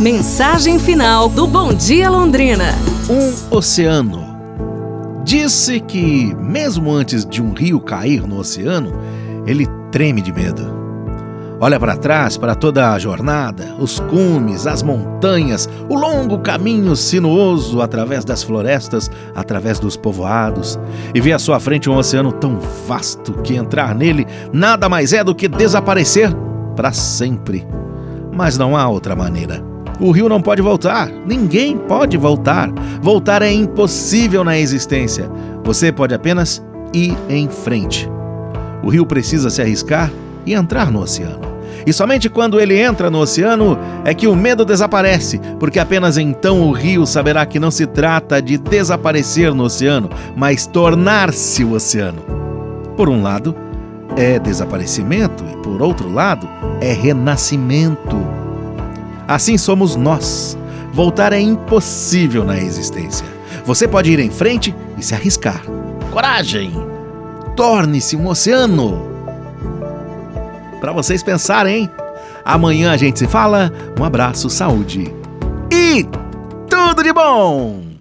Mensagem final do Bom Dia Londrina. Um oceano. Disse que, mesmo antes de um rio cair no oceano, ele treme de medo. Olha para trás para toda a jornada, os cumes, as montanhas, o longo caminho sinuoso através das florestas, através dos povoados, e vê à sua frente um oceano tão vasto que entrar nele nada mais é do que desaparecer para sempre. Mas não há outra maneira. O rio não pode voltar, ninguém pode voltar. Voltar é impossível na existência. Você pode apenas ir em frente. O rio precisa se arriscar e entrar no oceano. E somente quando ele entra no oceano é que o medo desaparece, porque apenas então o rio saberá que não se trata de desaparecer no oceano, mas tornar-se o oceano. Por um lado, é desaparecimento e por outro lado, é renascimento. Assim somos nós. Voltar é impossível na existência. Você pode ir em frente e se arriscar. Coragem! Torne-se um oceano. Para vocês pensarem, hein? Amanhã a gente se fala. Um abraço, saúde e tudo de bom!